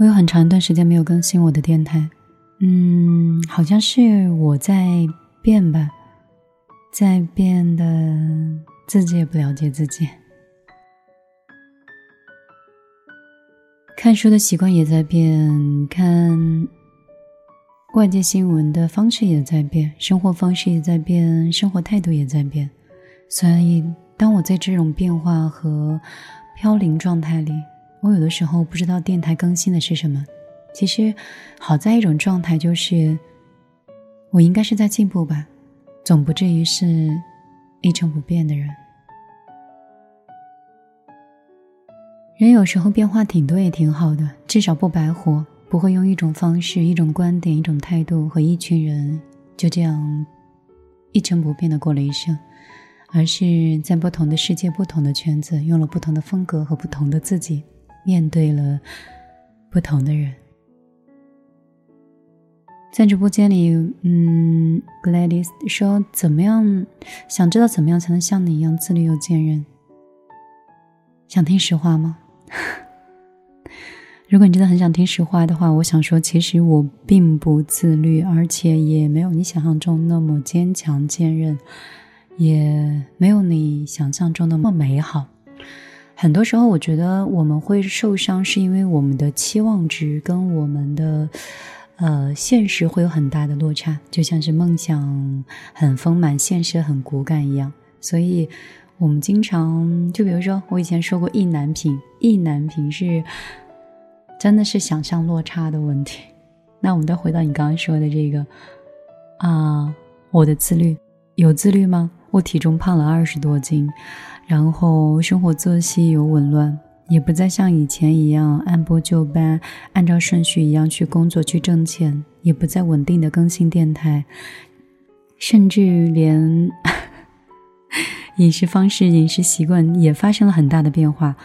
我有很长一段时间没有更新我的电台，嗯，好像是我在变吧，在变的自己也不了解自己。看书的习惯也在变，看外界新闻的方式也在变，生活方式也在变，生活态度也在变。所以，当我在这种变化和飘零状态里，我有的时候不知道电台更新的是什么。其实，好在一种状态就是，我应该是在进步吧，总不至于是一成不变的人。人有时候变化挺多也挺好的，至少不白活，不会用一种方式、一种观点、一种态度和一群人就这样一成不变的过了一生，而是在不同的世界、不同的圈子，用了不同的风格和不同的自己，面对了不同的人。在直播间里，嗯，Gladys 说：“怎么样？想知道怎么样才能像你一样自律又坚韧？想听实话吗？” 如果你真的很想听实话的话，我想说，其实我并不自律，而且也没有你想象中那么坚强坚韧，也没有你想象中那么美好。很多时候，我觉得我们会受伤，是因为我们的期望值跟我们的呃现实会有很大的落差，就像是梦想很丰满，现实很骨感一样，所以。我们经常就比如说，我以前说过意难平，意难平是真的是想象落差的问题。那我们再回到你刚刚说的这个啊，我的自律有自律吗？我体重胖了二十多斤，然后生活作息有紊乱，也不再像以前一样按部就班，按照顺序一样去工作去挣钱，也不再稳定的更新电台，甚至连。饮食方式、饮食习惯也发生了很大的变化。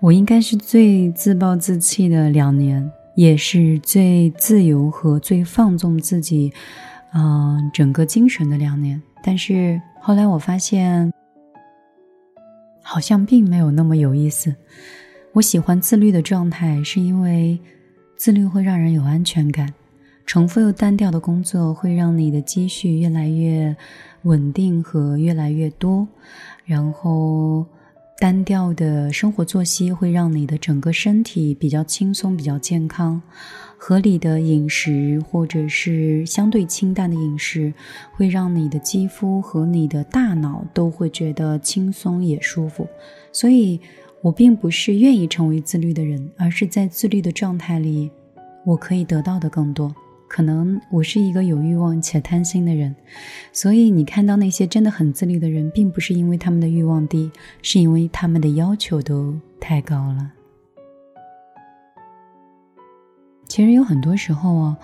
我应该是最自暴自弃的两年，也是最自由和最放纵自己，嗯，整个精神的两年。但是后来我发现，好像并没有那么有意思。我喜欢自律的状态，是因为自律会让人有安全感。重复又单调的工作会让你的积蓄越来越稳定和越来越多，然后单调的生活作息会让你的整个身体比较轻松、比较健康。合理的饮食或者是相对清淡的饮食，会让你的肌肤和你的大脑都会觉得轻松也舒服。所以，我并不是愿意成为自律的人，而是在自律的状态里，我可以得到的更多。可能我是一个有欲望且贪心的人，所以你看到那些真的很自律的人，并不是因为他们的欲望低，是因为他们的要求都太高了。其实有很多时候啊，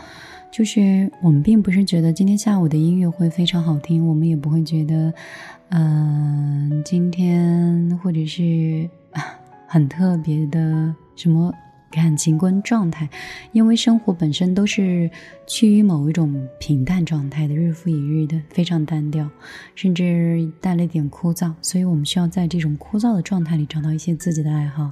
就是我们并不是觉得今天下午的音乐会非常好听，我们也不会觉得，嗯，今天或者是很特别的什么。感情观状态，因为生活本身都是趋于某一种平淡状态的，日复一日的，非常单调，甚至带了一点枯燥。所以我们需要在这种枯燥的状态里找到一些自己的爱好，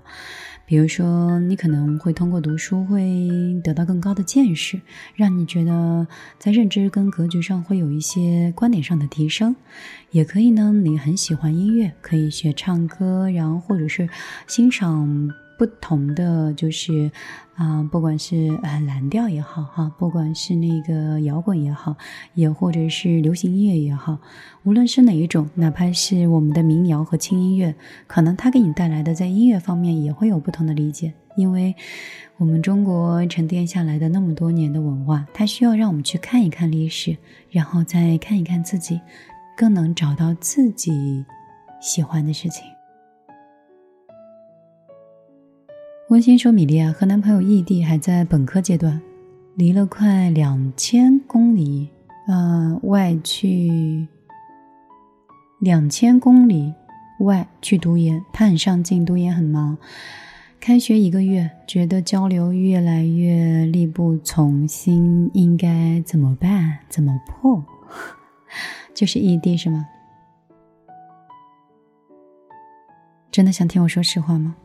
比如说，你可能会通过读书会得到更高的见识，让你觉得在认知跟格局上会有一些观点上的提升。也可以呢，你很喜欢音乐，可以学唱歌，然后或者是欣赏。不同的就是，啊，不管是呃蓝调也好哈，不管是那个摇滚也好，也或者是流行音乐也好，无论是哪一种，哪怕是我们的民谣和轻音乐，可能它给你带来的在音乐方面也会有不同的理解，因为我们中国沉淀下来的那么多年的文化，它需要让我们去看一看历史，然后再看一看自己，更能找到自己喜欢的事情。温馨说：“米莉啊，和男朋友异地，还在本科阶段，离了快两千公里，呃，外去两千公里外去读研。他很上进，读研很忙。开学一个月，觉得交流越来越力不从心，应该怎么办？怎么破？就是异地是吗？真的想听我说实话吗？”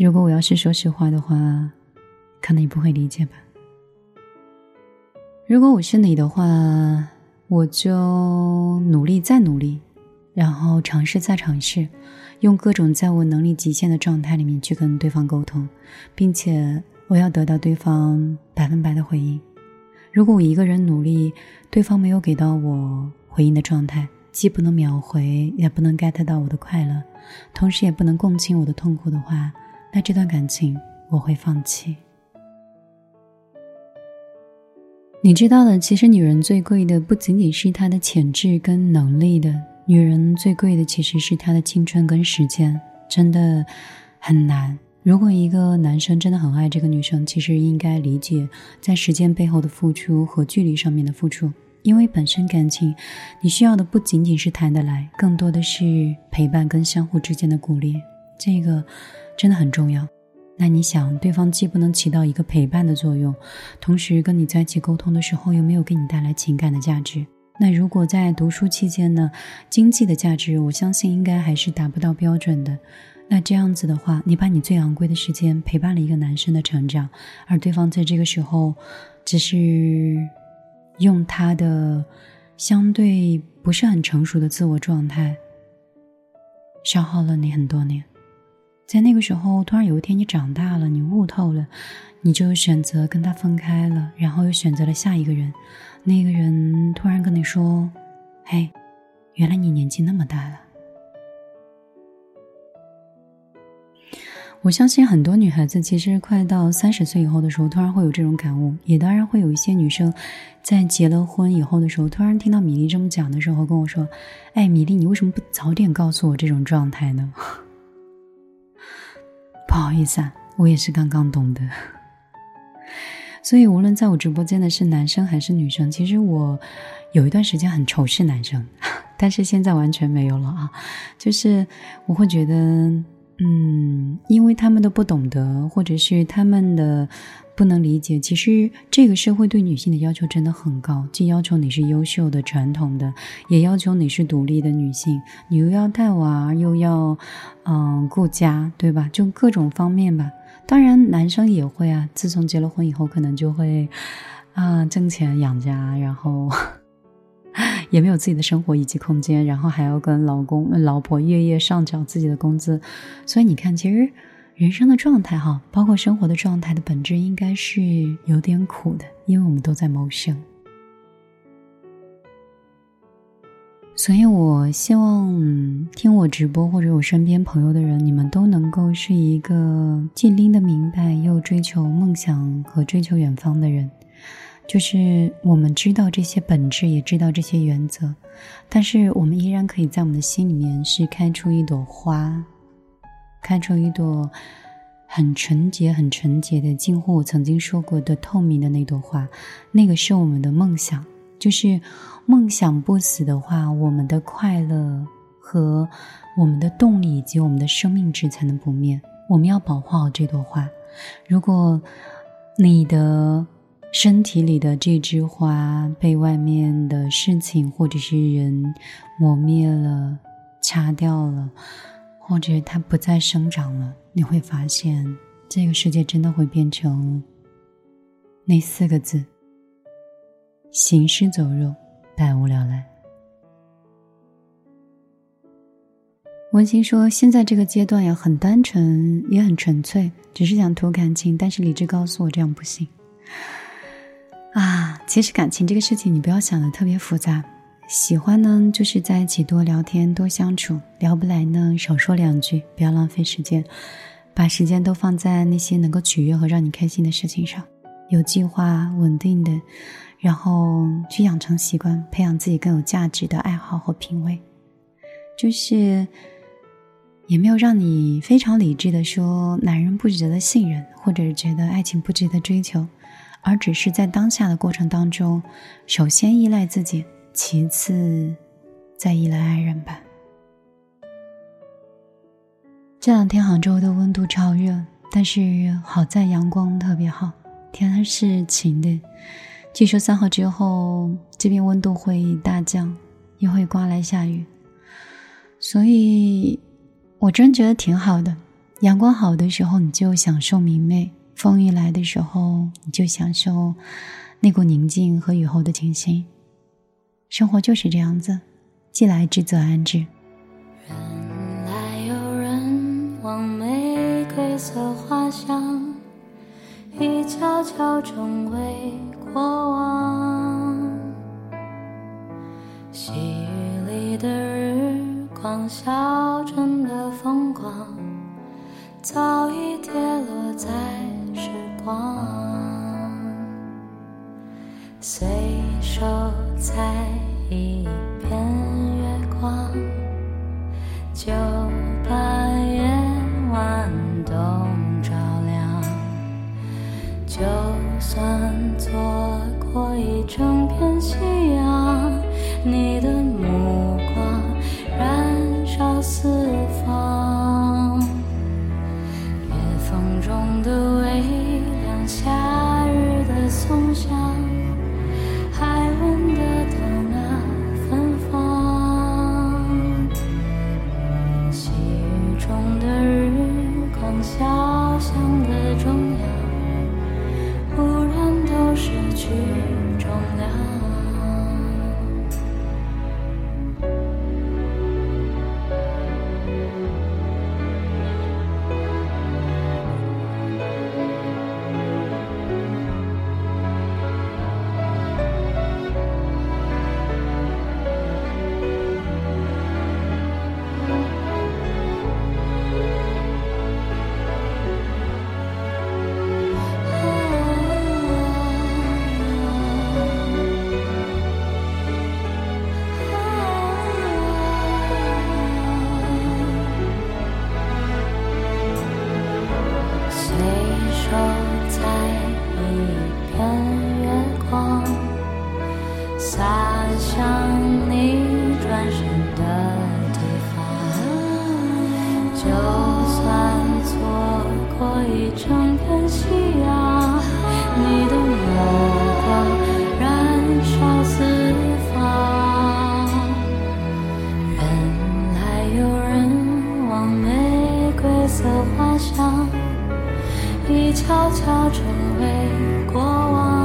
如果我要是说实话的话，可能你不会理解吧。如果我是你的话，我就努力再努力，然后尝试再尝试，用各种在我能力极限的状态里面去跟对方沟通，并且我要得到对方百分百的回应。如果我一个人努力，对方没有给到我回应的状态，既不能秒回，也不能 get 到我的快乐，同时也不能共情我的痛苦的话，那这段感情我会放弃。你知道的，其实女人最贵的不仅仅是她的潜质跟能力的，女人最贵的其实是她的青春跟时间，真的很难。如果一个男生真的很爱这个女生，其实应该理解在时间背后的付出和距离上面的付出，因为本身感情，你需要的不仅仅是谈得来，更多的是陪伴跟相互之间的鼓励，这个真的很重要。那你想，对方既不能起到一个陪伴的作用，同时跟你在一起沟通的时候又没有给你带来情感的价值。那如果在读书期间呢，经济的价值，我相信应该还是达不到标准的。那这样子的话，你把你最昂贵的时间陪伴了一个男生的成长，而对方在这个时候，只是用他的相对不是很成熟的自我状态，消耗了你很多年。在那个时候，突然有一天你长大了，你悟透了，你就选择跟他分开了，然后又选择了下一个人。那个人突然跟你说：“嘿，原来你年纪那么大了。”我相信很多女孩子其实快到三十岁以后的时候，突然会有这种感悟。也当然会有一些女生，在结了婚以后的时候，突然听到米粒这么讲的时候，跟我说：“哎，米粒，你为什么不早点告诉我这种状态呢？” 不好意思啊，我也是刚刚懂得。所以，无论在我直播间的是男生还是女生，其实我有一段时间很仇视男生，但是现在完全没有了啊。就是我会觉得，嗯，因为他们都不懂得，或者是他们的。不能理解，其实这个社会对女性的要求真的很高，既要求你是优秀的、传统的，也要求你是独立的女性。你又要带娃，又要嗯顾家，对吧？就各种方面吧。当然，男生也会啊。自从结了婚以后，可能就会啊挣钱养家，然后 也没有自己的生活以及空间，然后还要跟老公、老婆月月上缴自己的工资。所以你看，其实。人生的状态，哈，包括生活的状态的本质，应该是有点苦的，因为我们都在谋生。所以我希望听我直播或者我身边朋友的人，你们都能够是一个既拎得明白又追求梦想和追求远方的人。就是我们知道这些本质，也知道这些原则，但是我们依然可以在我们的心里面是开出一朵花。开出一朵很纯洁、很纯洁的，近乎我曾经说过的透明的那朵花，那个是我们的梦想。就是梦想不死的话，我们的快乐和我们的动力以及我们的生命值才能不灭。我们要保护好这朵花。如果你的身体里的这枝花被外面的事情或者是人磨灭了、掐掉了。或者它不再生长了，你会发现这个世界真的会变成那四个字：行尸走肉，百无聊赖。文心说：“现在这个阶段呀，很单纯，也很纯粹，只是想图感情。但是理智告诉我，这样不行。啊，其实感情这个事情，你不要想的特别复杂。”喜欢呢，就是在一起多聊天、多相处；聊不来呢，少说两句，不要浪费时间，把时间都放在那些能够取悦和让你开心的事情上，有计划、稳定的，然后去养成习惯，培养自己更有价值的爱好和品味。就是也没有让你非常理智的说男人不值得信任，或者觉得爱情不值得追求，而只是在当下的过程当中，首先依赖自己。其次，再依赖爱人吧。这两天杭州的温度超热，但是好在阳光特别好，天是晴的。据说三号之后，这边温度会大降，也会刮来下雨，所以我真觉得挺好的。阳光好的时候，你就享受明媚；风一来的时候，你就享受那股宁静和雨后的清新。生活就是这样子，既来之则安之。人来有人往，玫瑰色花香，一悄悄成为过往。细雨里的日光，小镇的风光，早已跌落在时光，随手采。一片月光，就把夜晚都照亮。就算错过一整片夕阳，想。色花香已悄悄成为过往。